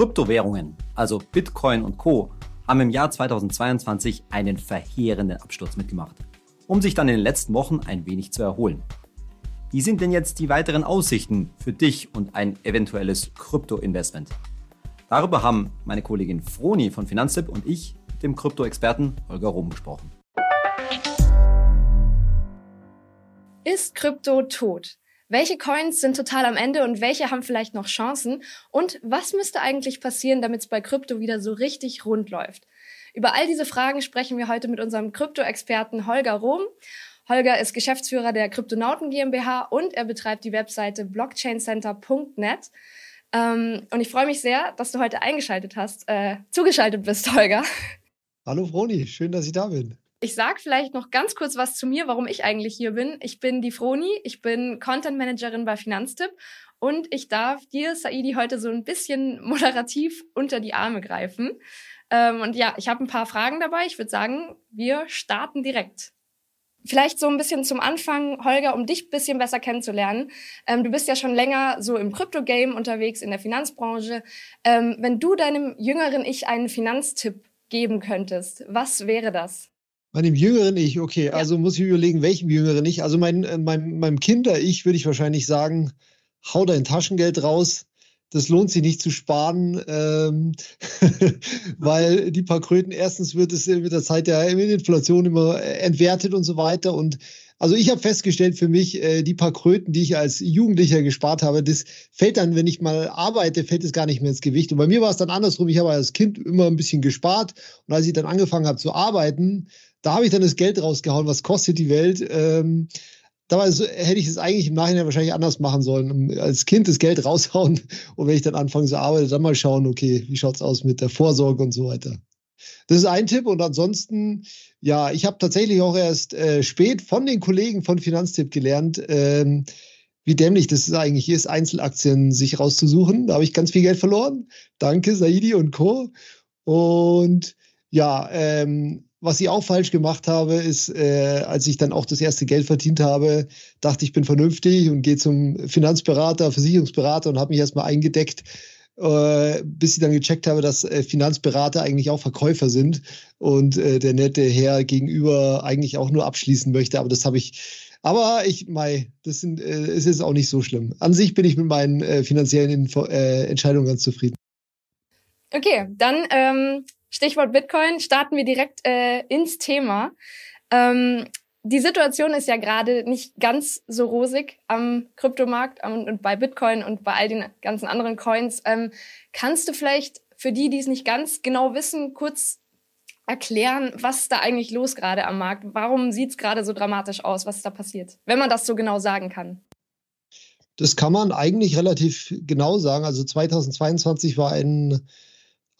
Kryptowährungen, also Bitcoin und Co., haben im Jahr 2022 einen verheerenden Absturz mitgemacht, um sich dann in den letzten Wochen ein wenig zu erholen. Wie sind denn jetzt die weiteren Aussichten für dich und ein eventuelles Krypto-Investment? Darüber haben meine Kollegin Froni von Finanztipp und ich mit dem Krypto-Experten Holger Rom gesprochen. Ist Krypto tot? Welche Coins sind total am Ende und welche haben vielleicht noch Chancen? Und was müsste eigentlich passieren, damit es bei Krypto wieder so richtig rund läuft? Über all diese Fragen sprechen wir heute mit unserem Krypto-Experten Holger Rom. Holger ist Geschäftsführer der Kryptonauten GmbH und er betreibt die Webseite blockchaincenter.net. Ähm, und ich freue mich sehr, dass du heute eingeschaltet hast, äh, zugeschaltet bist, Holger. Hallo Froni, schön, dass ich da bin. Ich sag vielleicht noch ganz kurz was zu mir, warum ich eigentlich hier bin. Ich bin die Froni, ich bin Content Managerin bei Finanztipp und ich darf dir, Saidi, heute so ein bisschen moderativ unter die Arme greifen. Ähm, und ja, ich habe ein paar Fragen dabei. Ich würde sagen, wir starten direkt. Vielleicht so ein bisschen zum Anfang, Holger, um dich ein bisschen besser kennenzulernen. Ähm, du bist ja schon länger so im Krypto-Game unterwegs, in der Finanzbranche. Ähm, wenn du deinem jüngeren Ich einen Finanztipp geben könntest, was wäre das? Meinem jüngeren Ich, okay. Ja. Also muss ich überlegen, welchem jüngeren Ich. Also mein, äh, mein, meinem Kinder-Ich würde ich wahrscheinlich sagen, hau dein Taschengeld raus. Das lohnt sich nicht zu sparen, ähm, weil die paar Kröten, erstens wird es mit der Zeit ja in der Inflation immer äh, entwertet und so weiter. Und also ich habe festgestellt für mich, äh, die paar Kröten, die ich als Jugendlicher gespart habe, das fällt dann, wenn ich mal arbeite, fällt es gar nicht mehr ins Gewicht. Und bei mir war es dann andersrum. Ich habe als Kind immer ein bisschen gespart. Und als ich dann angefangen habe zu arbeiten, da habe ich dann das Geld rausgehauen, was kostet die Welt. Ähm, dabei so, hätte ich es eigentlich im Nachhinein wahrscheinlich anders machen sollen. Als Kind das Geld raushauen und wenn ich dann anfange zu arbeiten, dann mal schauen, okay, wie schaut es aus mit der Vorsorge und so weiter. Das ist ein Tipp und ansonsten, ja, ich habe tatsächlich auch erst äh, spät von den Kollegen von Finanztipp gelernt, ähm, wie dämlich das eigentlich ist, Einzelaktien sich rauszusuchen. Da habe ich ganz viel Geld verloren. Danke, Saidi und Co. Und ja, ähm, was ich auch falsch gemacht habe, ist, äh, als ich dann auch das erste Geld verdient habe, dachte ich bin vernünftig und gehe zum Finanzberater, Versicherungsberater und habe mich erstmal eingedeckt, äh, bis ich dann gecheckt habe, dass äh, Finanzberater eigentlich auch Verkäufer sind und äh, der nette Herr gegenüber eigentlich auch nur abschließen möchte. Aber das habe ich, aber ich, mei, das sind, äh, ist jetzt auch nicht so schlimm. An sich bin ich mit meinen äh, finanziellen Info äh, Entscheidungen ganz zufrieden. Okay, dann ähm, Stichwort Bitcoin, starten wir direkt äh, ins Thema. Ähm, die Situation ist ja gerade nicht ganz so rosig am Kryptomarkt und, und, bei Bitcoin und bei all den ganzen anderen Coins. Ähm, kannst du vielleicht für die, die es nicht ganz genau wissen, kurz erklären, was da eigentlich los gerade am Markt? Warum sieht es gerade so dramatisch aus? Was da passiert? Wenn man das so genau sagen kann. Das kann man eigentlich relativ genau sagen. Also 2022 war ein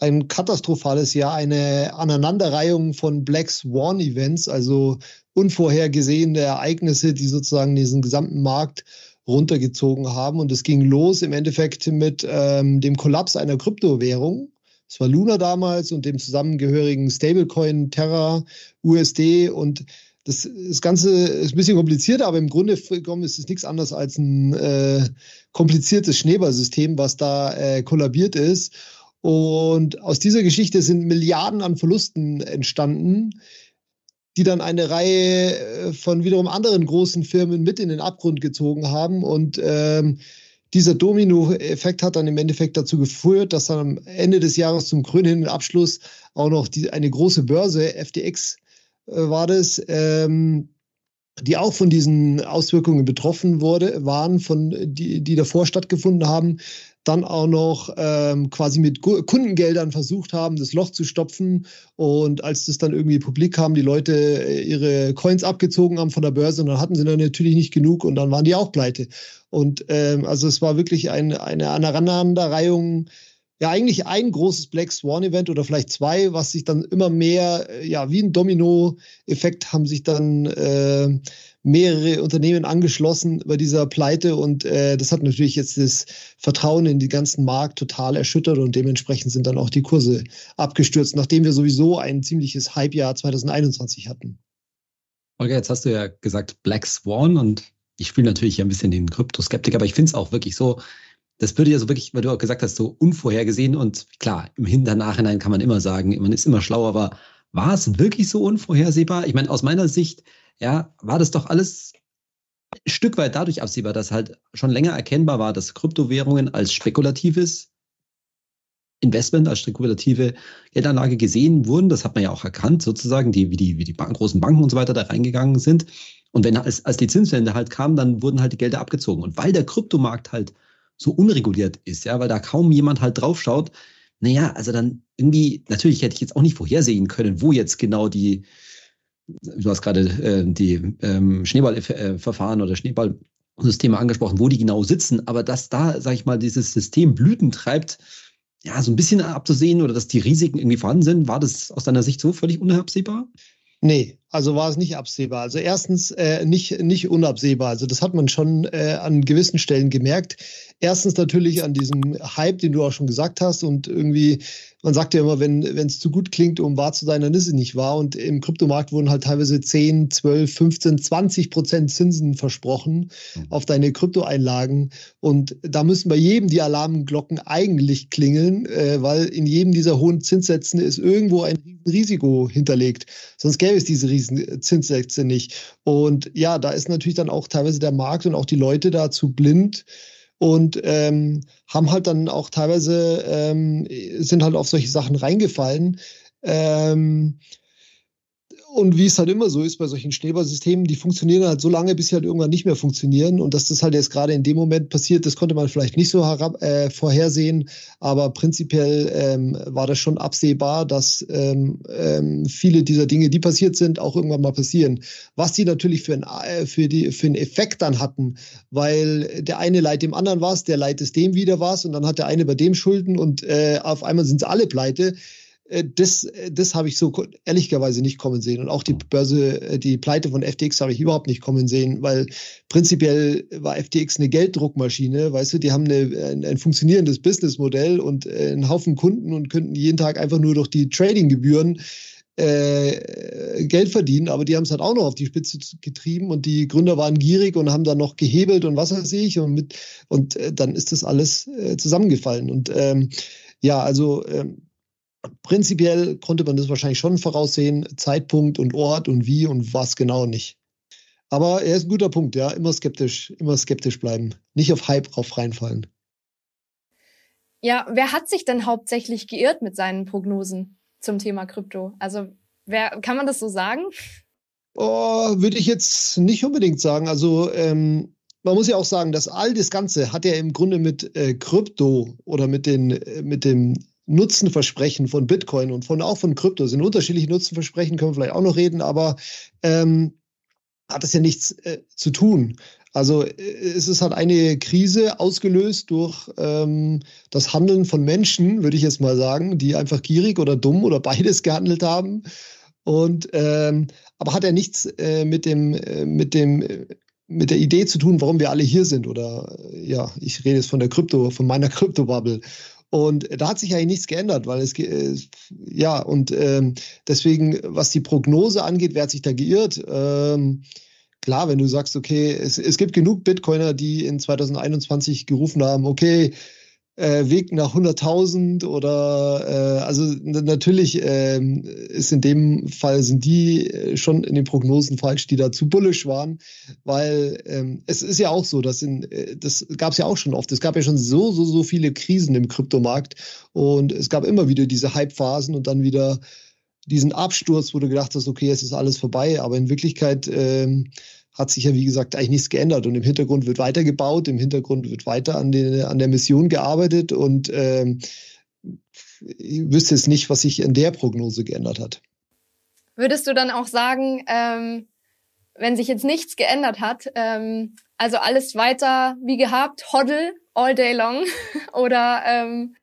ein katastrophales Jahr, eine Aneinanderreihung von Black Swan Events, also unvorhergesehene Ereignisse, die sozusagen diesen gesamten Markt runtergezogen haben. Und es ging los im Endeffekt mit ähm, dem Kollaps einer Kryptowährung. Es war Luna damals und dem zusammengehörigen Stablecoin Terra, USD und das, das Ganze ist ein bisschen komplizierter, aber im Grunde ist es nichts anderes als ein äh, kompliziertes Schneeballsystem, was da äh, kollabiert ist. Und aus dieser Geschichte sind Milliarden an Verlusten entstanden, die dann eine Reihe äh, von wiederum anderen großen Firmen mit in den Abgrund gezogen haben. Und ähm, dieser Domino-Effekt hat dann im Endeffekt dazu geführt, dass dann am Ende des Jahres zum krönenden Abschluss auch noch die, eine große Börse, FTX äh, war das, ähm, die auch von diesen Auswirkungen betroffen wurde, waren, von, die, die davor stattgefunden haben, dann auch noch ähm, quasi mit Kundengeldern versucht haben, das Loch zu stopfen. Und als das dann irgendwie publik kam, die Leute äh, ihre Coins abgezogen haben von der Börse, und dann hatten sie dann natürlich nicht genug und dann waren die auch pleite. Und ähm, also es war wirklich ein, eine Aneinanderreihung ja eigentlich ein großes Black Swan Event oder vielleicht zwei, was sich dann immer mehr, äh, ja, wie ein Domino-Effekt haben sich dann äh, mehrere Unternehmen angeschlossen bei dieser Pleite und äh, das hat natürlich jetzt das Vertrauen in den ganzen Markt total erschüttert und dementsprechend sind dann auch die Kurse abgestürzt, nachdem wir sowieso ein ziemliches Hype-Jahr 2021 hatten. Olga, jetzt hast du ja gesagt Black Swan und ich spiele natürlich ein bisschen den Kryptoskeptiker, aber ich finde es auch wirklich so, das würde ja so wirklich, weil du auch gesagt hast, so unvorhergesehen und klar, im Hinternachhinein kann man immer sagen, man ist immer schlauer, aber war es wirklich so unvorhersehbar? Ich meine, aus meiner Sicht, ja, war das doch alles ein Stück weit dadurch absehbar, dass halt schon länger erkennbar war, dass Kryptowährungen als spekulatives Investment, als spekulative Geldanlage gesehen wurden. Das hat man ja auch erkannt, sozusagen, die, wie die, wie die Bank, großen Banken und so weiter da reingegangen sind. Und wenn als, als die Zinswende halt kam, dann wurden halt die Gelder abgezogen. Und weil der Kryptomarkt halt so unreguliert ist, ja, weil da kaum jemand halt draufschaut, naja, also dann irgendwie, natürlich hätte ich jetzt auch nicht vorhersehen können, wo jetzt genau die, du hast gerade äh, die ähm, Schneeballverfahren oder Schneeballsysteme angesprochen, wo die genau sitzen, aber dass da, sag ich mal, dieses System Blüten treibt, ja, so ein bisschen abzusehen oder dass die Risiken irgendwie vorhanden sind, war das aus deiner Sicht so völlig unabsehbar? Nee, also war es nicht absehbar. Also erstens äh, nicht, nicht unabsehbar. Also das hat man schon äh, an gewissen Stellen gemerkt. Erstens natürlich an diesem Hype, den du auch schon gesagt hast. Und irgendwie, man sagt ja immer, wenn es zu gut klingt, um wahr zu sein, dann ist es nicht wahr. Und im Kryptomarkt wurden halt teilweise 10, 12, 15, 20 Prozent Zinsen versprochen mhm. auf deine Kryptoeinlagen. Und da müssen bei jedem die Alarmglocken eigentlich klingeln, äh, weil in jedem dieser hohen Zinssätzen ist irgendwo ein Risiko hinterlegt. Sonst gäbe es diese riesen Zinssätze nicht. Und ja, da ist natürlich dann auch teilweise der Markt und auch die Leute dazu blind, und ähm, haben halt dann auch teilweise ähm, sind halt auf solche Sachen reingefallen. Ähm, und wie es halt immer so ist bei solchen Schneeballsystemen, die funktionieren halt so lange, bis sie halt irgendwann nicht mehr funktionieren. Und dass das halt jetzt gerade in dem Moment passiert, das konnte man vielleicht nicht so herab, äh, vorhersehen. Aber prinzipiell ähm, war das schon absehbar, dass ähm, ähm, viele dieser Dinge, die passiert sind, auch irgendwann mal passieren. Was die natürlich für, ein, äh, für, die, für einen Effekt dann hatten, weil der eine leiht dem anderen was, der leiht es dem wieder was und dann hat der eine bei dem Schulden und äh, auf einmal sind sie alle pleite das, äh, das habe ich so ehrlicherweise nicht kommen sehen. Und auch die Börse, äh, die Pleite von FTX habe ich überhaupt nicht kommen sehen, weil prinzipiell war FTX eine Gelddruckmaschine, weißt du, die haben eine, ein, ein funktionierendes Businessmodell und einen Haufen Kunden und könnten jeden Tag einfach nur durch die Tradinggebühren äh, Geld verdienen, aber die haben es halt auch noch auf die Spitze getrieben und die Gründer waren gierig und haben dann noch gehebelt und was weiß ich und mit und äh, dann ist das alles äh, zusammengefallen. Und ähm, ja, also ähm, prinzipiell konnte man das wahrscheinlich schon voraussehen, Zeitpunkt und Ort und wie und was genau nicht. Aber er ist ein guter Punkt, ja, immer skeptisch, immer skeptisch bleiben, nicht auf Hype drauf reinfallen. Ja, wer hat sich denn hauptsächlich geirrt mit seinen Prognosen zum Thema Krypto? Also, wer kann man das so sagen? Oh, würde ich jetzt nicht unbedingt sagen. Also, ähm, man muss ja auch sagen, dass all das Ganze hat ja im Grunde mit äh, Krypto oder mit, den, äh, mit dem Nutzenversprechen von Bitcoin und von auch von Krypto sind unterschiedliche Nutzenversprechen, können wir vielleicht auch noch reden, aber ähm, hat es ja nichts äh, zu tun. Also äh, es ist halt eine Krise ausgelöst durch ähm, das Handeln von Menschen, würde ich jetzt mal sagen, die einfach gierig oder dumm oder beides gehandelt haben. Und ähm, aber hat ja nichts äh, mit dem äh, mit dem äh, mit der Idee zu tun, warum wir alle hier sind. Oder ja, ich rede jetzt von der Krypto, von meiner Kryptobubble. Und da hat sich eigentlich nichts geändert, weil es, äh, ja, und ähm, deswegen, was die Prognose angeht, wer hat sich da geirrt? Ähm, klar, wenn du sagst, okay, es, es gibt genug Bitcoiner, die in 2021 gerufen haben, okay, äh, Weg nach 100.000 oder äh, also natürlich äh, ist in dem Fall sind die äh, schon in den Prognosen falsch, die da zu bullish waren, weil ähm, es ist ja auch so, dass in äh, das gab es ja auch schon oft. Es gab ja schon so so so viele Krisen im Kryptomarkt und es gab immer wieder diese Hype-Phasen und dann wieder diesen Absturz, wo du gedacht hast, okay, es ist alles vorbei, aber in Wirklichkeit ähm, hat sich ja, wie gesagt, eigentlich nichts geändert. Und im Hintergrund wird weitergebaut, im Hintergrund wird weiter an, den, an der Mission gearbeitet und ähm, ich wüsste jetzt nicht, was sich in der Prognose geändert hat. Würdest du dann auch sagen, ähm, wenn sich jetzt nichts geändert hat, ähm, also alles weiter wie gehabt, Hoddle all day long oder ähm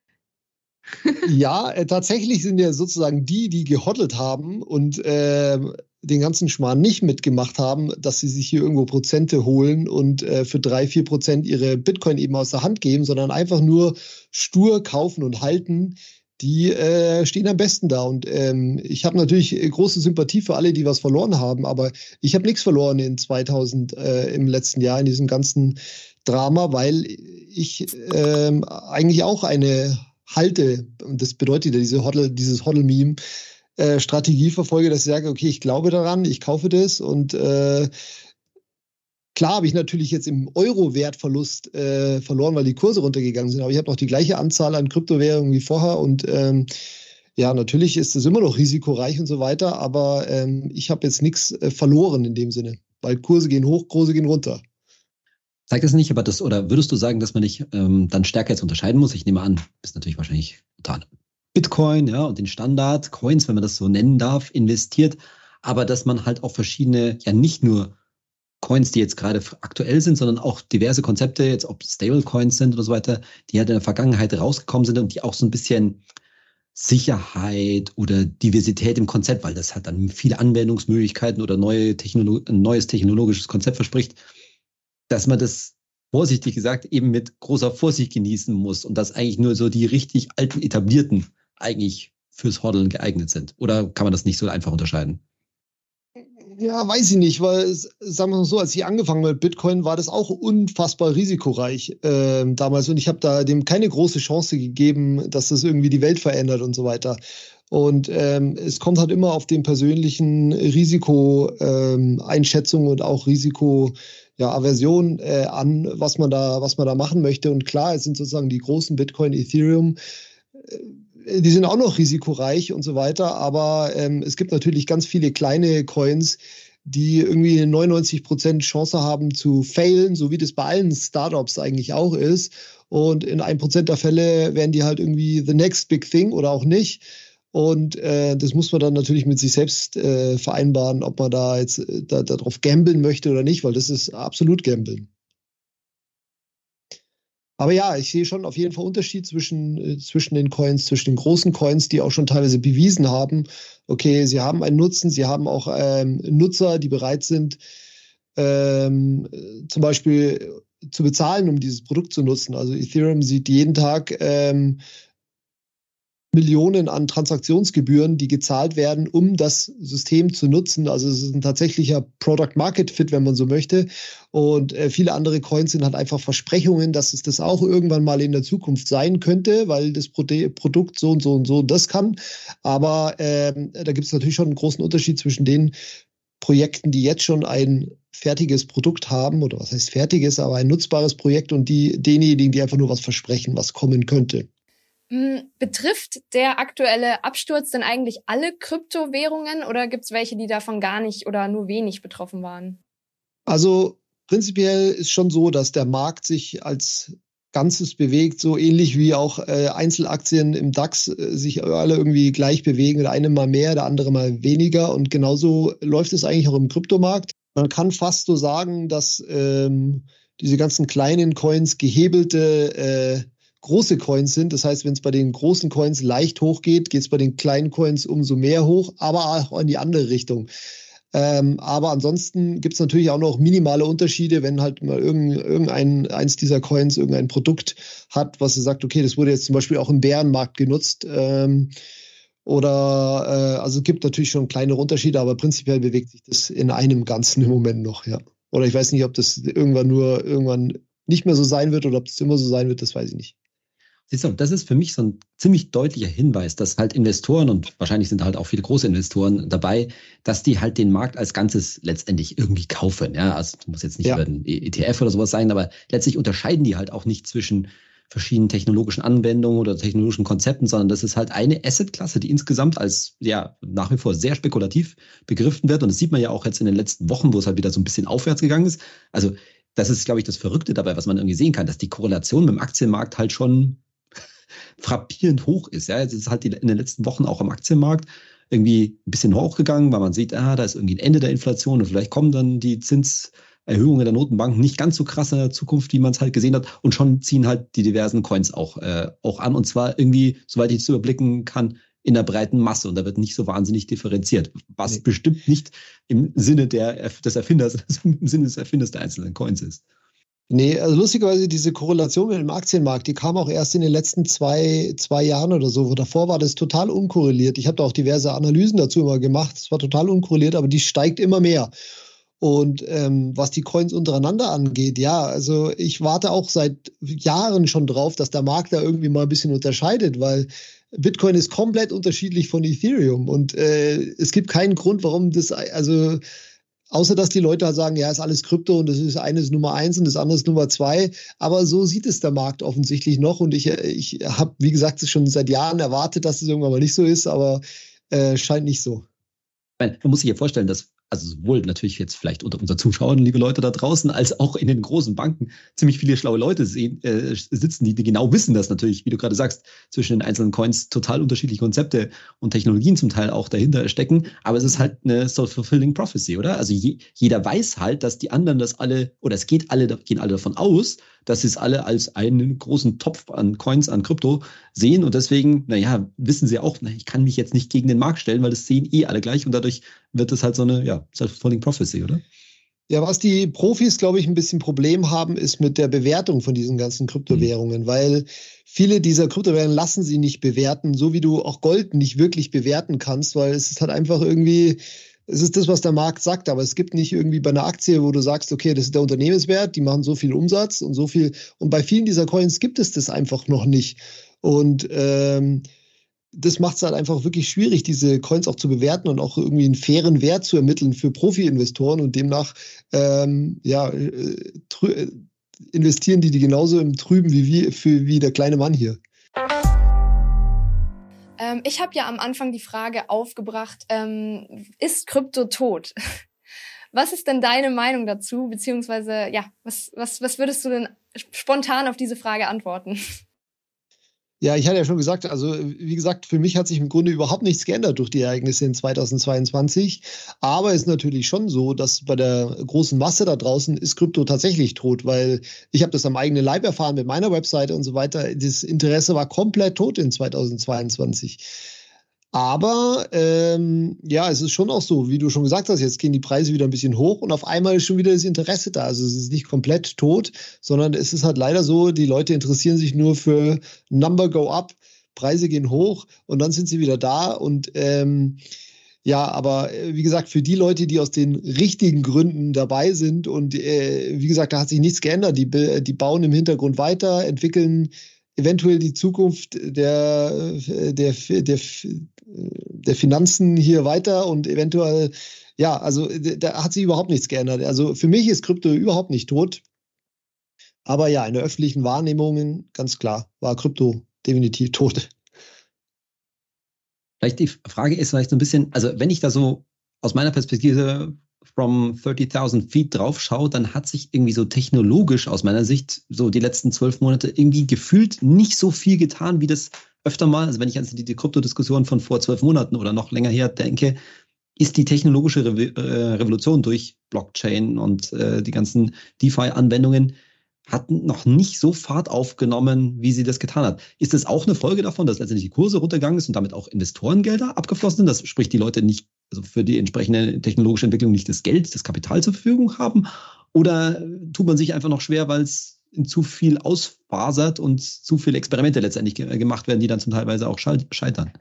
ja, äh, tatsächlich sind ja sozusagen die, die gehoddelt haben und äh, den ganzen Schmarrn nicht mitgemacht haben, dass sie sich hier irgendwo Prozente holen und äh, für drei, vier Prozent ihre Bitcoin eben aus der Hand geben, sondern einfach nur stur kaufen und halten, die äh, stehen am besten da. Und ähm, ich habe natürlich große Sympathie für alle, die was verloren haben, aber ich habe nichts verloren in 2000 äh, im letzten Jahr in diesem ganzen Drama, weil ich ähm, eigentlich auch eine halte, und das bedeutet ja diese Hodl, dieses Hodl-Meme, äh, Strategie verfolge, dass ich sage, okay, ich glaube daran, ich kaufe das und äh, Klar habe ich natürlich jetzt im Euro-Wertverlust äh, verloren, weil die Kurse runtergegangen sind, aber ich habe noch die gleiche Anzahl an Kryptowährungen wie vorher und ähm, ja, natürlich ist es immer noch risikoreich und so weiter, aber ähm, ich habe jetzt nichts äh, verloren in dem Sinne, weil Kurse gehen hoch, Kurse gehen runter. Zeigt das nicht, aber das, oder würdest du sagen, dass man nicht ähm, dann stärker jetzt unterscheiden muss? Ich nehme an, bist natürlich wahrscheinlich total Bitcoin, ja, und den Standard, Coins, wenn man das so nennen darf, investiert, aber dass man halt auch verschiedene, ja nicht nur Coins, die jetzt gerade aktuell sind, sondern auch diverse Konzepte, jetzt ob Stablecoins sind oder so weiter, die halt in der Vergangenheit rausgekommen sind und die auch so ein bisschen Sicherheit oder Diversität im Konzept, weil das hat dann viele Anwendungsmöglichkeiten oder neue Technolo ein neues technologisches Konzept verspricht, dass man das vorsichtig gesagt eben mit großer Vorsicht genießen muss und dass eigentlich nur so die richtig alten etablierten eigentlich fürs Hodeln geeignet sind. Oder kann man das nicht so einfach unterscheiden? Ja, weiß ich nicht, weil, sagen wir mal so, als ich angefangen mit Bitcoin, war das auch unfassbar risikoreich äh, damals und ich habe da dem keine große Chance gegeben, dass das irgendwie die Welt verändert und so weiter. Und ähm, es kommt halt immer auf den persönlichen Risikoeinschätzung ähm, und auch Risiko ja, äh, an, was man da, was man da machen möchte. Und klar, es sind sozusagen die großen Bitcoin, Ethereum, äh, die sind auch noch risikoreich und so weiter, aber ähm, es gibt natürlich ganz viele kleine Coins, die irgendwie eine 99% Chance haben zu failen, so wie das bei allen Startups eigentlich auch ist. Und in ein Prozent der Fälle werden die halt irgendwie the next big thing oder auch nicht. Und äh, das muss man dann natürlich mit sich selbst äh, vereinbaren, ob man da jetzt äh, da, darauf gambeln möchte oder nicht, weil das ist absolut gambeln. Aber ja, ich sehe schon auf jeden Fall Unterschied zwischen, äh, zwischen den Coins, zwischen den großen Coins, die auch schon teilweise bewiesen haben, okay, sie haben einen Nutzen, sie haben auch ähm, Nutzer, die bereit sind, ähm, zum Beispiel zu bezahlen, um dieses Produkt zu nutzen. Also Ethereum sieht jeden Tag ähm, Millionen an Transaktionsgebühren, die gezahlt werden, um das System zu nutzen. Also es ist ein tatsächlicher Product Market Fit, wenn man so möchte. Und äh, viele andere Coins sind halt einfach Versprechungen, dass es das auch irgendwann mal in der Zukunft sein könnte, weil das Pro Produkt so und so und so das kann. Aber ähm, da gibt es natürlich schon einen großen Unterschied zwischen den Projekten, die jetzt schon ein fertiges Produkt haben, oder was heißt fertiges, aber ein nutzbares Projekt und die denjenigen, die einfach nur was versprechen, was kommen könnte. Hm, betrifft der aktuelle Absturz denn eigentlich alle Kryptowährungen oder gibt es welche, die davon gar nicht oder nur wenig betroffen waren? Also prinzipiell ist schon so, dass der Markt sich als Ganzes bewegt, so ähnlich wie auch äh, Einzelaktien im DAX äh, sich alle irgendwie gleich bewegen. Der eine mal mehr, der andere mal weniger. Und genauso läuft es eigentlich auch im Kryptomarkt. Man kann fast so sagen, dass ähm, diese ganzen kleinen Coins gehebelte äh, große Coins sind. Das heißt, wenn es bei den großen Coins leicht hochgeht, geht es bei den kleinen Coins umso mehr hoch, aber auch in die andere Richtung. Ähm, aber ansonsten gibt es natürlich auch noch minimale Unterschiede, wenn halt mal irgendein, eins dieser Coins irgendein Produkt hat, was sagt, okay, das wurde jetzt zum Beispiel auch im Bärenmarkt genutzt. Ähm, oder äh, also es gibt natürlich schon kleinere Unterschiede, aber prinzipiell bewegt sich das in einem Ganzen im Moment noch, ja. Oder ich weiß nicht, ob das irgendwann nur irgendwann nicht mehr so sein wird oder ob es immer so sein wird, das weiß ich nicht. Siehst du, das ist für mich so ein ziemlich deutlicher Hinweis, dass halt Investoren und wahrscheinlich sind halt auch viele große Investoren dabei, dass die halt den Markt als Ganzes letztendlich irgendwie kaufen. Ja, also muss jetzt nicht ja. über ein ETF oder sowas sein, aber letztlich unterscheiden die halt auch nicht zwischen verschiedenen technologischen Anwendungen oder technologischen Konzepten, sondern das ist halt eine Assetklasse, die insgesamt als ja nach wie vor sehr spekulativ begriffen wird. Und das sieht man ja auch jetzt in den letzten Wochen, wo es halt wieder so ein bisschen aufwärts gegangen ist. Also das ist, glaube ich, das Verrückte dabei, was man irgendwie sehen kann, dass die Korrelation mit dem Aktienmarkt halt schon frappierend hoch ist. Ja, jetzt ist halt in den letzten Wochen auch am Aktienmarkt irgendwie ein bisschen hochgegangen, weil man sieht, ah, da ist irgendwie ein Ende der Inflation und vielleicht kommen dann die Zinserhöhungen der Notenbanken nicht ganz so krass in der Zukunft, wie man es halt gesehen hat. Und schon ziehen halt die diversen Coins auch, äh, auch an. Und zwar irgendwie, soweit ich es überblicken kann, in der breiten Masse. Und da wird nicht so wahnsinnig differenziert. Was nee. bestimmt nicht im Sinne der, des Erfinders, im Sinne des Erfinders der einzelnen Coins ist. Nee, also lustigerweise diese Korrelation mit dem Aktienmarkt, die kam auch erst in den letzten zwei, zwei Jahren oder so. Davor war das total unkorreliert. Ich habe da auch diverse Analysen dazu immer gemacht. Es war total unkorreliert, aber die steigt immer mehr. Und ähm, was die Coins untereinander angeht, ja, also ich warte auch seit Jahren schon drauf, dass der Markt da irgendwie mal ein bisschen unterscheidet, weil Bitcoin ist komplett unterschiedlich von Ethereum und äh, es gibt keinen Grund, warum das, also außer dass die Leute halt sagen, ja, ist alles Krypto und das ist eines Nummer eins und das andere ist Nummer zwei. Aber so sieht es der Markt offensichtlich noch und ich, ich habe, wie gesagt, schon seit Jahren erwartet, dass es irgendwann mal nicht so ist, aber äh, scheint nicht so. Man muss sich ja vorstellen, dass also sowohl natürlich jetzt vielleicht unter unseren Zuschauern, liebe Leute da draußen, als auch in den großen Banken ziemlich viele schlaue Leute sehen, äh, sitzen, die, die genau wissen, dass natürlich, wie du gerade sagst, zwischen den einzelnen Coins total unterschiedliche Konzepte und Technologien zum Teil auch dahinter stecken. Aber es ist halt eine self-fulfilling prophecy, oder? Also je, jeder weiß halt, dass die anderen das alle, oder es geht alle, gehen alle davon aus, dass sie es alle als einen großen Topf an Coins, an Krypto sehen. Und deswegen, naja, wissen sie auch, na, ich kann mich jetzt nicht gegen den Markt stellen, weil das sehen eh alle gleich. Und dadurch wird es halt so eine, ja, self-fulfilling prophecy, oder? Ja, was die Profis, glaube ich, ein bisschen Problem haben, ist mit der Bewertung von diesen ganzen Kryptowährungen, mhm. weil viele dieser Kryptowährungen lassen sie nicht bewerten, so wie du auch Gold nicht wirklich bewerten kannst, weil es ist halt einfach irgendwie, es ist das, was der Markt sagt, aber es gibt nicht irgendwie bei einer Aktie, wo du sagst, okay, das ist der Unternehmenswert, die machen so viel Umsatz und so viel. Und bei vielen dieser Coins gibt es das einfach noch nicht. Und ähm, das macht es halt einfach wirklich schwierig, diese Coins auch zu bewerten und auch irgendwie einen fairen Wert zu ermitteln für Profi-Investoren und demnach ähm, ja, äh, investieren die die genauso im Trüben wie, wie, für, wie der kleine Mann hier. Ähm, ich habe ja am Anfang die Frage aufgebracht, ähm, ist Krypto tot? Was ist denn deine Meinung dazu? Beziehungsweise, ja, was, was, was würdest du denn spontan auf diese Frage antworten? Ja, ich hatte ja schon gesagt, also wie gesagt, für mich hat sich im Grunde überhaupt nichts geändert durch die Ereignisse in 2022. Aber es ist natürlich schon so, dass bei der großen Masse da draußen ist Krypto tatsächlich tot, weil ich habe das am eigenen Leib erfahren mit meiner Webseite und so weiter. Das Interesse war komplett tot in 2022. Aber ähm, ja, es ist schon auch so, wie du schon gesagt hast, jetzt gehen die Preise wieder ein bisschen hoch und auf einmal ist schon wieder das Interesse da. Also es ist nicht komplett tot, sondern es ist halt leider so, die Leute interessieren sich nur für Number go up, Preise gehen hoch und dann sind sie wieder da. Und ähm, ja, aber äh, wie gesagt, für die Leute, die aus den richtigen Gründen dabei sind und äh, wie gesagt, da hat sich nichts geändert. Die, die bauen im Hintergrund weiter, entwickeln eventuell die Zukunft der, der, der, der Finanzen hier weiter und eventuell, ja, also da hat sich überhaupt nichts geändert. Also für mich ist Krypto überhaupt nicht tot. Aber ja, in der öffentlichen Wahrnehmung, ganz klar, war Krypto definitiv tot. Vielleicht die Frage ist vielleicht so ein bisschen, also wenn ich da so aus meiner Perspektive from 30.000 Feet drauf schaue, dann hat sich irgendwie so technologisch aus meiner Sicht so die letzten zwölf Monate irgendwie gefühlt nicht so viel getan, wie das öfter mal, also wenn ich an die, Kryptodiskussion von vor zwölf Monaten oder noch länger her denke, ist die technologische Re äh, Revolution durch Blockchain und äh, die ganzen DeFi-Anwendungen hat noch nicht so Fahrt aufgenommen, wie sie das getan hat. Ist das auch eine Folge davon, dass letztendlich die Kurse runtergegangen ist und damit auch Investorengelder abgeflossen sind? Das spricht die Leute nicht, also für die entsprechende technologische Entwicklung nicht das Geld, das Kapital zur Verfügung haben? Oder tut man sich einfach noch schwer, weil es zu viel ausfasert und zu viele Experimente letztendlich gemacht werden, die dann zum Teilweise auch scheitern?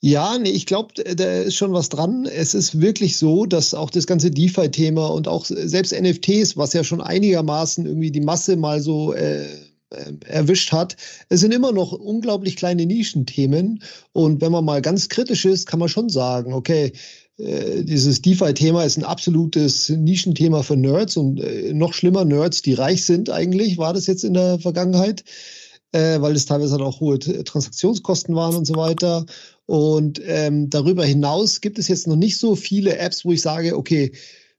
Ja, nee, ich glaube, da ist schon was dran. Es ist wirklich so, dass auch das ganze DeFi-Thema und auch selbst NFTs, was ja schon einigermaßen irgendwie die Masse mal so äh, äh, erwischt hat, es sind immer noch unglaublich kleine Nischenthemen. Und wenn man mal ganz kritisch ist, kann man schon sagen, okay, äh, dieses DeFi-Thema ist ein absolutes Nischenthema für Nerds und äh, noch schlimmer Nerds, die reich sind eigentlich, war das jetzt in der Vergangenheit, weil es teilweise auch hohe Transaktionskosten waren und so weiter. Und ähm, darüber hinaus gibt es jetzt noch nicht so viele Apps, wo ich sage, okay,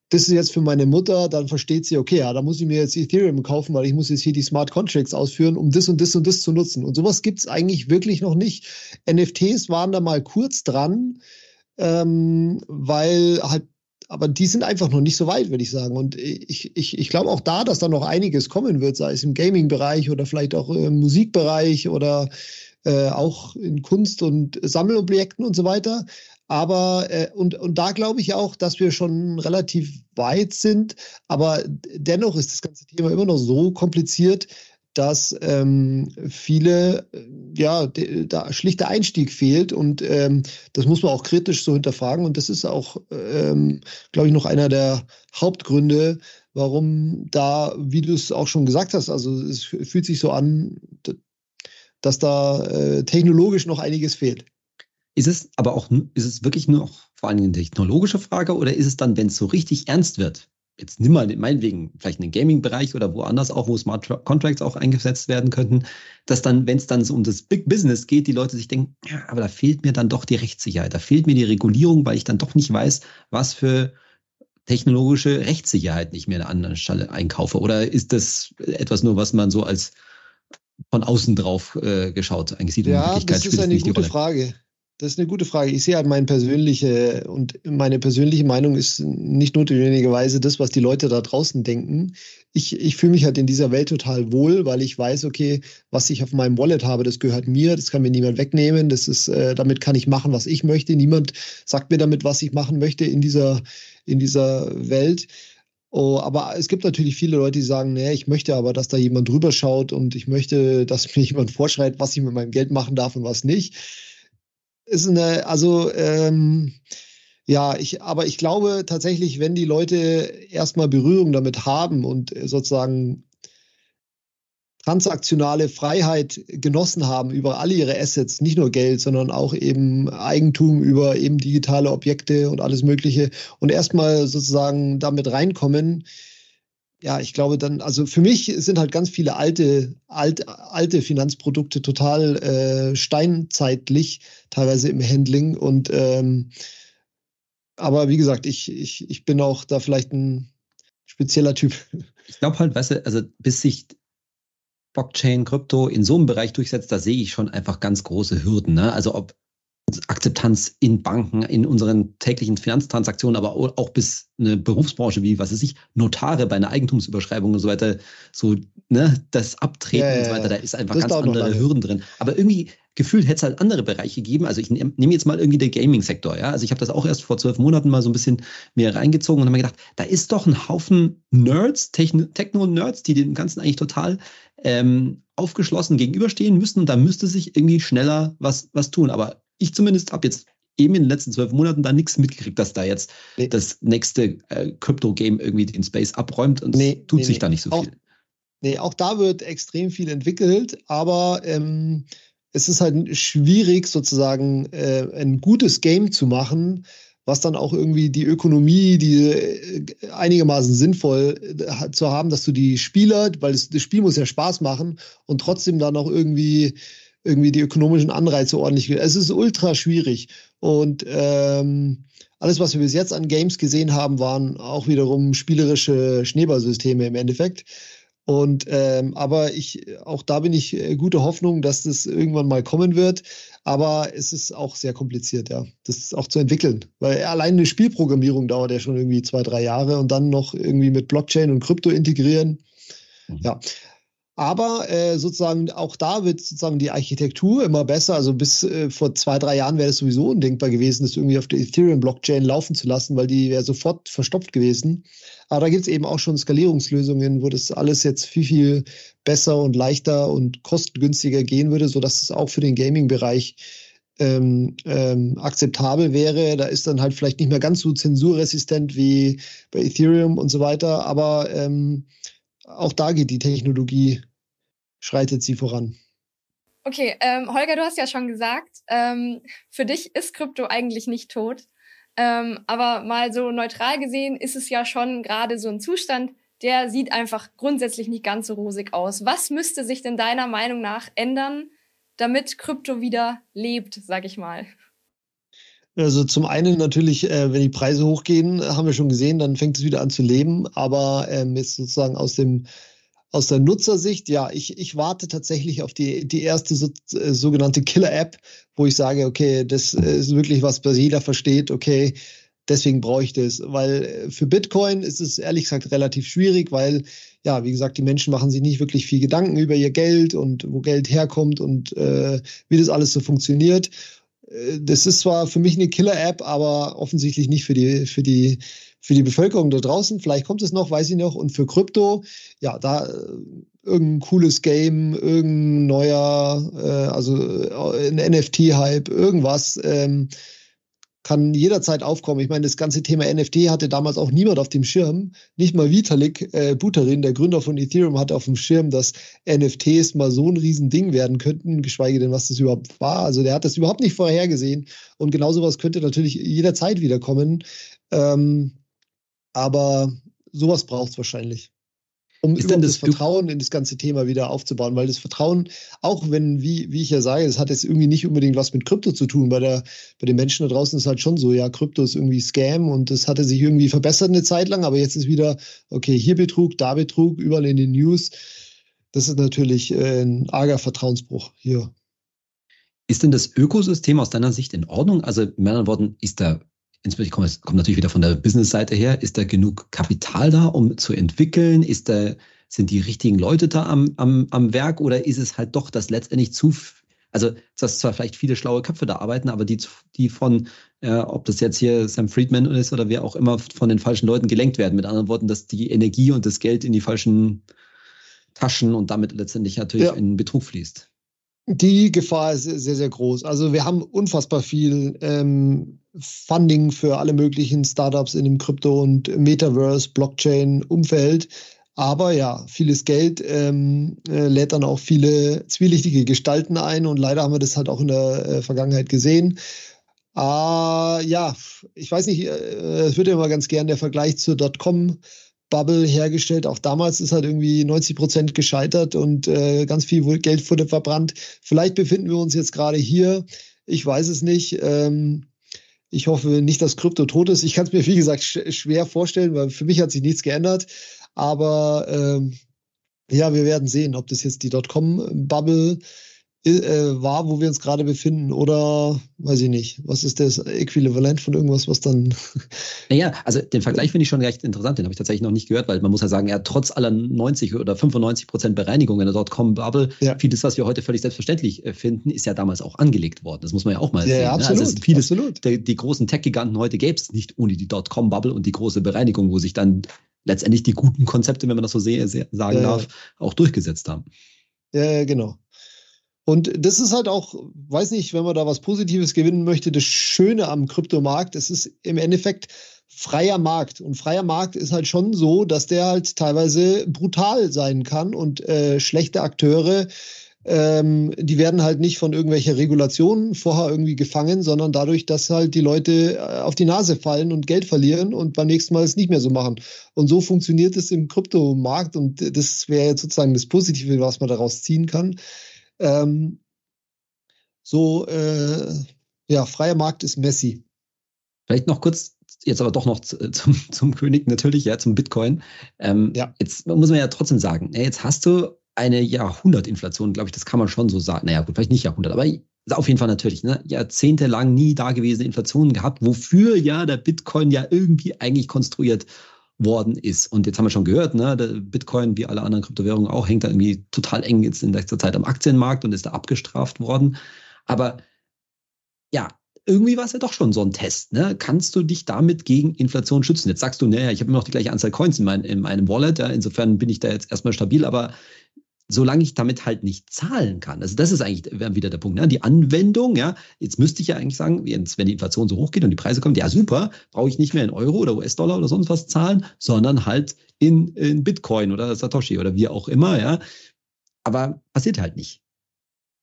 das ist jetzt für meine Mutter, dann versteht sie, okay, ja, da muss ich mir jetzt Ethereum kaufen, weil ich muss jetzt hier die Smart Contracts ausführen, um das und das und das zu nutzen. Und sowas gibt's eigentlich wirklich noch nicht. NFTs waren da mal kurz dran, ähm, weil halt, aber die sind einfach noch nicht so weit, würde ich sagen. Und ich, ich, ich glaube auch da, dass da noch einiges kommen wird, sei es im Gaming-Bereich oder vielleicht auch im Musikbereich oder äh, auch in Kunst und Sammelobjekten und so weiter. Aber äh, und, und da glaube ich auch, dass wir schon relativ weit sind. Aber dennoch ist das ganze Thema immer noch so kompliziert, dass ähm, viele, äh, ja, da schlicht der Einstieg fehlt und ähm, das muss man auch kritisch so hinterfragen und das ist auch, ähm, glaube ich, noch einer der Hauptgründe, warum da, wie du es auch schon gesagt hast, also es fühlt sich so an, dass da äh, technologisch noch einiges fehlt. Ist es aber auch, ist es wirklich nur vor allem eine technologische Frage oder ist es dann, wenn es so richtig ernst wird, jetzt nimm mal meinetwegen vielleicht einen Gaming-Bereich oder woanders auch, wo Smart Contracts auch eingesetzt werden könnten, dass dann, wenn es dann so um das Big Business geht, die Leute sich denken, ja, aber da fehlt mir dann doch die Rechtssicherheit, da fehlt mir die Regulierung, weil ich dann doch nicht weiß, was für technologische Rechtssicherheit ich mir an einer anderen Stelle einkaufe. Oder ist das etwas nur, was man so als von außen drauf äh, geschaut angesiedelt? Ja, das ist eine gute Frage. Das ist eine gute Frage. Ich sehe halt meine persönliche und meine persönliche Meinung ist nicht notwendigerweise das, was die Leute da draußen denken. Ich, ich fühle mich halt in dieser Welt total wohl, weil ich weiß, okay, was ich auf meinem Wallet habe, das gehört mir, das kann mir niemand wegnehmen. Das ist, äh, damit kann ich machen, was ich möchte. Niemand sagt mir damit, was ich machen möchte in dieser, in dieser Welt. Oh, aber es gibt natürlich viele Leute, die sagen, nee, ich möchte aber, dass da jemand drüber schaut und ich möchte, dass mir jemand vorschreibt, was ich mit meinem Geld machen darf und was nicht. Ist eine, also ähm, ja, ich, aber ich glaube tatsächlich, wenn die Leute erstmal Berührung damit haben und sozusagen transaktionale Freiheit genossen haben über alle ihre Assets, nicht nur Geld, sondern auch eben Eigentum über eben digitale Objekte und alles Mögliche und erstmal sozusagen damit reinkommen, ja, ich glaube dann, also für mich sind halt ganz viele alte, alte, alte Finanzprodukte total äh, steinzeitlich, teilweise im Handling. Und ähm, aber wie gesagt, ich, ich, ich bin auch da vielleicht ein spezieller Typ. Ich glaube halt, weißt du, also bis sich Blockchain, Krypto in so einem Bereich durchsetzt, da sehe ich schon einfach ganz große Hürden. Ne? Also ob Akzeptanz in Banken, in unseren täglichen Finanztransaktionen, aber auch bis eine Berufsbranche wie, was weiß ich, Notare bei einer Eigentumsüberschreibung und so weiter, so, ne, das Abtreten ja, ja, und so weiter, da ist einfach ganz andere Hürden drin. Aber irgendwie gefühlt hätte es halt andere Bereiche gegeben. Also ich nehme jetzt mal irgendwie den Gaming-Sektor, ja. Also ich habe das auch erst vor zwölf Monaten mal so ein bisschen mehr reingezogen und habe mir gedacht, da ist doch ein Haufen Nerds, Techno-Nerds, die dem Ganzen eigentlich total ähm, aufgeschlossen gegenüberstehen müssen und da müsste sich irgendwie schneller was, was tun. Aber ich zumindest habe jetzt eben in den letzten zwölf Monaten da nichts mitgekriegt, dass da jetzt nee. das nächste äh, Crypto-Game irgendwie den Space abräumt und nee, tut nee, sich da nicht so auch, viel. Nee, auch da wird extrem viel entwickelt, aber ähm, es ist halt schwierig, sozusagen äh, ein gutes Game zu machen, was dann auch irgendwie die Ökonomie, die äh, einigermaßen sinnvoll äh, zu haben, dass du die Spieler, weil das, das Spiel muss ja Spaß machen und trotzdem dann auch irgendwie irgendwie die ökonomischen Anreize ordentlich. Es ist ultra schwierig. Und ähm, alles, was wir bis jetzt an Games gesehen haben, waren auch wiederum spielerische Schneeballsysteme im Endeffekt. Und ähm, aber ich, auch da bin ich äh, gute Hoffnung, dass das irgendwann mal kommen wird. Aber es ist auch sehr kompliziert, ja, das auch zu entwickeln. Weil allein eine Spielprogrammierung dauert ja schon irgendwie zwei, drei Jahre und dann noch irgendwie mit Blockchain und Krypto integrieren. Mhm. Ja, aber äh, sozusagen auch da wird sozusagen die Architektur immer besser. Also bis äh, vor zwei, drei Jahren wäre es sowieso undenkbar gewesen, das irgendwie auf der Ethereum-Blockchain laufen zu lassen, weil die wäre sofort verstopft gewesen. Aber da gibt es eben auch schon Skalierungslösungen, wo das alles jetzt viel, viel besser und leichter und kostengünstiger gehen würde, sodass es auch für den Gaming-Bereich ähm, ähm, akzeptabel wäre. Da ist dann halt vielleicht nicht mehr ganz so zensurresistent wie bei Ethereum und so weiter. Aber ähm, auch da geht die Technologie schreitet sie voran. Okay, ähm, Holger, du hast ja schon gesagt, ähm, für dich ist Krypto eigentlich nicht tot. Ähm, aber mal so neutral gesehen ist es ja schon gerade so ein Zustand, der sieht einfach grundsätzlich nicht ganz so rosig aus. Was müsste sich denn deiner Meinung nach ändern, damit Krypto wieder lebt, sag ich mal? Also zum einen natürlich, äh, wenn die Preise hochgehen, haben wir schon gesehen, dann fängt es wieder an zu leben. Aber ähm, jetzt sozusagen aus dem aus der Nutzersicht, ja, ich, ich warte tatsächlich auf die, die erste so, äh, sogenannte Killer-App, wo ich sage, okay, das ist wirklich was, was jeder versteht, okay, deswegen brauche ich das. Weil äh, für Bitcoin ist es ehrlich gesagt relativ schwierig, weil, ja, wie gesagt, die Menschen machen sich nicht wirklich viel Gedanken über ihr Geld und wo Geld herkommt und äh, wie das alles so funktioniert. Äh, das ist zwar für mich eine Killer-App, aber offensichtlich nicht für die, für die für die Bevölkerung da draußen. Vielleicht kommt es noch, weiß ich noch. Und für Krypto, ja, da, irgendein cooles Game, irgendein neuer, äh, also äh, ein NFT-Hype, irgendwas. Ähm, kann jederzeit aufkommen. Ich meine, das ganze Thema NFT hatte damals auch niemand auf dem Schirm. Nicht mal Vitalik äh, Buterin, der Gründer von Ethereum, hatte auf dem Schirm, dass NFTs mal so ein Riesending werden könnten, geschweige denn, was das überhaupt war. Also der hat das überhaupt nicht vorhergesehen. Und genau sowas könnte natürlich jederzeit wiederkommen. Ähm, aber sowas braucht es wahrscheinlich um ist denn das, Vertrauen in das ganze Thema wieder aufzubauen, weil das Vertrauen, auch wenn, wie, wie ich ja sage, es hat jetzt irgendwie nicht unbedingt was mit Krypto zu tun, bei, der, bei den Menschen da draußen ist halt schon so, ja, Krypto ist irgendwie Scam und das hatte sich irgendwie verbessert eine Zeit lang, aber jetzt ist wieder, okay, hier Betrug, da Betrug, überall in den News. Das ist natürlich äh, ein arger Vertrauensbruch hier. Ist denn das Ökosystem aus deiner Sicht in Ordnung? Also, in anderen Worten, ist da insbesondere kommt, kommt natürlich wieder von der Business-Seite her, ist da genug Kapital da, um zu entwickeln? Ist da, sind die richtigen Leute da am, am, am Werk oder ist es halt doch, dass letztendlich zu, also dass zwar vielleicht viele schlaue Köpfe da arbeiten, aber die, die von, äh, ob das jetzt hier Sam Friedman ist oder wer auch immer, von den falschen Leuten gelenkt werden. Mit anderen Worten, dass die Energie und das Geld in die falschen Taschen und damit letztendlich natürlich ja. in Betrug fließt. Die Gefahr ist sehr, sehr groß. Also wir haben unfassbar viel ähm, Funding für alle möglichen Startups in dem Krypto- und Metaverse, Blockchain-Umfeld. Aber ja, vieles Geld ähm, äh, lädt dann auch viele zwielichtige Gestalten ein und leider haben wir das halt auch in der äh, Vergangenheit gesehen. Ah, ja, ich weiß nicht, äh, es wird ja immer ganz gern der Vergleich zur Dotcom Bubble hergestellt. Auch damals ist halt irgendwie 90 Prozent gescheitert und äh, ganz viel Geld wurde verbrannt. Vielleicht befinden wir uns jetzt gerade hier. Ich weiß es nicht. Ähm, ich hoffe nicht, dass Krypto tot ist. Ich kann es mir, wie gesagt, sch schwer vorstellen, weil für mich hat sich nichts geändert. Aber ähm, ja, wir werden sehen, ob das jetzt die Dotcom-Bubble war, wo wir uns gerade befinden, oder weiß ich nicht, was ist das Äquivalent von irgendwas, was dann. Naja, also den Vergleich finde ich schon recht interessant, den habe ich tatsächlich noch nicht gehört, weil man muss ja sagen, hat trotz aller 90 oder 95 Prozent Bereinigung in der Dotcom-Bubble, ja. vieles, was wir heute völlig selbstverständlich äh, finden, ist ja damals auch angelegt worden. Das muss man ja auch mal ja, sehen. Ja, absolut, ne? also vieles, absolut. Der, die großen Tech-Giganten heute gäbe es nicht ohne die Dotcom-Bubble und die große Bereinigung, wo sich dann letztendlich die guten Konzepte, wenn man das so sehr, sehr sagen ja. darf, auch durchgesetzt haben. Ja, genau. Und das ist halt auch, weiß nicht, wenn man da was Positives gewinnen möchte, das Schöne am Kryptomarkt. Es ist im Endeffekt freier Markt. Und freier Markt ist halt schon so, dass der halt teilweise brutal sein kann und äh, schlechte Akteure, ähm, die werden halt nicht von irgendwelcher Regulationen vorher irgendwie gefangen, sondern dadurch, dass halt die Leute äh, auf die Nase fallen und Geld verlieren und beim nächsten Mal es nicht mehr so machen. Und so funktioniert es im Kryptomarkt und das wäre jetzt sozusagen das Positive, was man daraus ziehen kann. Ähm, so, äh, ja, freier Markt ist Messi. Vielleicht noch kurz, jetzt aber doch noch zum, zum König natürlich, ja, zum Bitcoin. Ähm, ja. Jetzt muss man ja trotzdem sagen, jetzt hast du eine Jahrhundertinflation, glaube ich, das kann man schon so sagen. Naja, gut, vielleicht nicht Jahrhundert, aber auf jeden Fall natürlich, ne? jahrzehntelang nie dagewesene Inflationen gehabt, wofür ja der Bitcoin ja irgendwie eigentlich konstruiert worden ist. Und jetzt haben wir schon gehört, ne, Bitcoin, wie alle anderen Kryptowährungen auch, hängt da irgendwie total eng jetzt in letzter Zeit am Aktienmarkt und ist da abgestraft worden. Aber ja, irgendwie war es ja doch schon so ein Test. Ne? Kannst du dich damit gegen Inflation schützen? Jetzt sagst du, naja, ich habe immer noch die gleiche Anzahl Coins in, mein, in meinem Wallet, ja, insofern bin ich da jetzt erstmal stabil, aber solange ich damit halt nicht zahlen kann. Also das ist eigentlich wieder der Punkt. Ne? Die Anwendung, ja, jetzt müsste ich ja eigentlich sagen, wenn die Inflation so hoch geht und die Preise kommen, ja super, brauche ich nicht mehr in Euro oder US-Dollar oder sonst was zahlen, sondern halt in, in Bitcoin oder Satoshi oder wie auch immer, ja. Aber passiert halt nicht.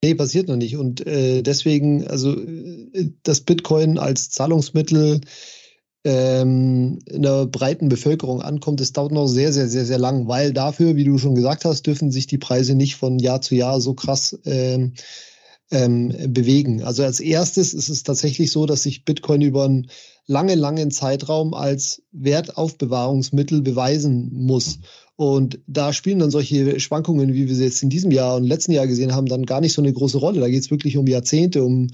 Nee, passiert noch nicht. Und äh, deswegen, also äh, das Bitcoin als Zahlungsmittel ähm, in der breiten Bevölkerung ankommt, das dauert noch sehr, sehr, sehr, sehr lang, weil dafür, wie du schon gesagt hast, dürfen sich die Preise nicht von Jahr zu Jahr so krass ähm, ähm, bewegen. Also als erstes ist es tatsächlich so, dass sich Bitcoin über einen langen, langen Zeitraum als Wertaufbewahrungsmittel beweisen muss. Und da spielen dann solche Schwankungen, wie wir sie jetzt in diesem Jahr und letzten Jahr gesehen haben, dann gar nicht so eine große Rolle. Da geht es wirklich um Jahrzehnte, um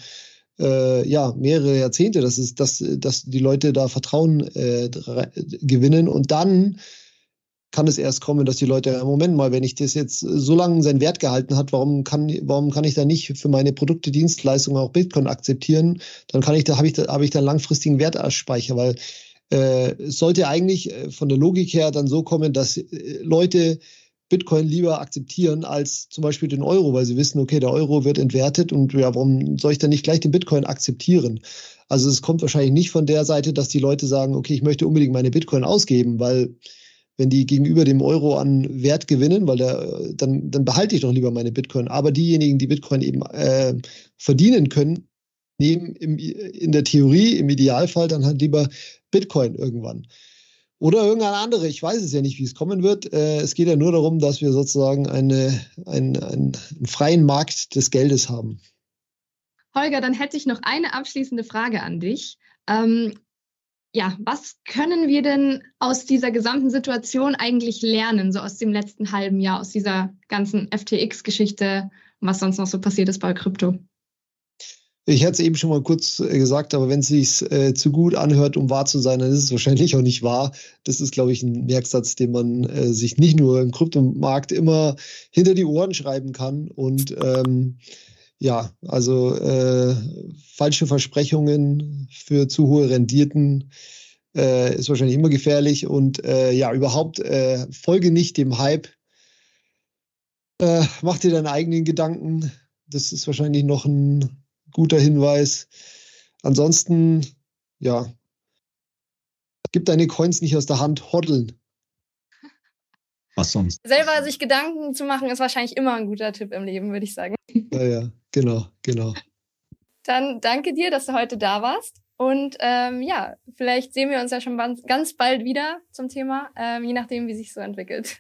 äh, ja, mehrere Jahrzehnte, dass, es, dass, dass die Leute da Vertrauen äh, gewinnen und dann kann es erst kommen, dass die Leute, Moment mal, wenn ich das jetzt so lange seinen Wert gehalten hat, warum kann, warum kann ich da nicht für meine Produkte, Dienstleistungen auch Bitcoin akzeptieren? Dann kann ich da, habe ich da, habe ich da langfristigen Wert als Speicher, weil äh, es sollte eigentlich äh, von der Logik her dann so kommen, dass äh, Leute Bitcoin lieber akzeptieren als zum Beispiel den Euro, weil sie wissen, okay, der Euro wird entwertet und ja, warum soll ich dann nicht gleich den Bitcoin akzeptieren? Also es kommt wahrscheinlich nicht von der Seite, dass die Leute sagen, okay, ich möchte unbedingt meine Bitcoin ausgeben, weil wenn die gegenüber dem Euro an Wert gewinnen, weil der, dann, dann behalte ich doch lieber meine Bitcoin. Aber diejenigen, die Bitcoin eben äh, verdienen können, nehmen im, in der Theorie, im Idealfall dann halt lieber Bitcoin irgendwann. Oder irgendeine andere, ich weiß es ja nicht, wie es kommen wird. Äh, es geht ja nur darum, dass wir sozusagen eine, ein, einen, einen freien Markt des Geldes haben. Holger, dann hätte ich noch eine abschließende Frage an dich. Ähm, ja, was können wir denn aus dieser gesamten Situation eigentlich lernen, so aus dem letzten halben Jahr, aus dieser ganzen FTX-Geschichte was sonst noch so passiert ist bei Krypto? Ich hatte es eben schon mal kurz äh, gesagt, aber wenn es sich äh, zu gut anhört, um wahr zu sein, dann ist es wahrscheinlich auch nicht wahr. Das ist, glaube ich, ein Merksatz, den man äh, sich nicht nur im Kryptomarkt immer hinter die Ohren schreiben kann. Und ähm, ja, also äh, falsche Versprechungen für zu hohe Renditen äh, ist wahrscheinlich immer gefährlich. Und äh, ja, überhaupt äh, folge nicht dem Hype. Äh, mach dir deine eigenen Gedanken. Das ist wahrscheinlich noch ein guter Hinweis. Ansonsten, ja, gib deine Coins nicht aus der Hand, hoddeln. Was sonst? Selber sich Gedanken zu machen, ist wahrscheinlich immer ein guter Tipp im Leben, würde ich sagen. Ja, ja, genau, genau. Dann danke dir, dass du heute da warst. Und ähm, ja, vielleicht sehen wir uns ja schon ganz bald wieder zum Thema, ähm, je nachdem, wie sich so entwickelt.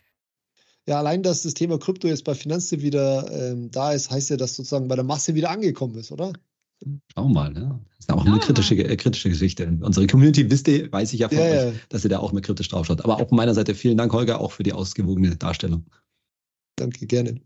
Ja, allein, dass das Thema Krypto jetzt bei Finanztipp wieder ähm, da ist, heißt ja, dass sozusagen bei der Masse wieder angekommen ist, oder? Schauen wir mal, ne? Das ist auch eine kritische, äh, kritische Geschichte. Unsere Community, wisst ihr, weiß ich ja von ja, euch, ja. dass ihr da auch mal kritisch drauf schaut. Aber auch von meiner Seite vielen Dank, Holger, auch für die ausgewogene Darstellung. Danke, gerne.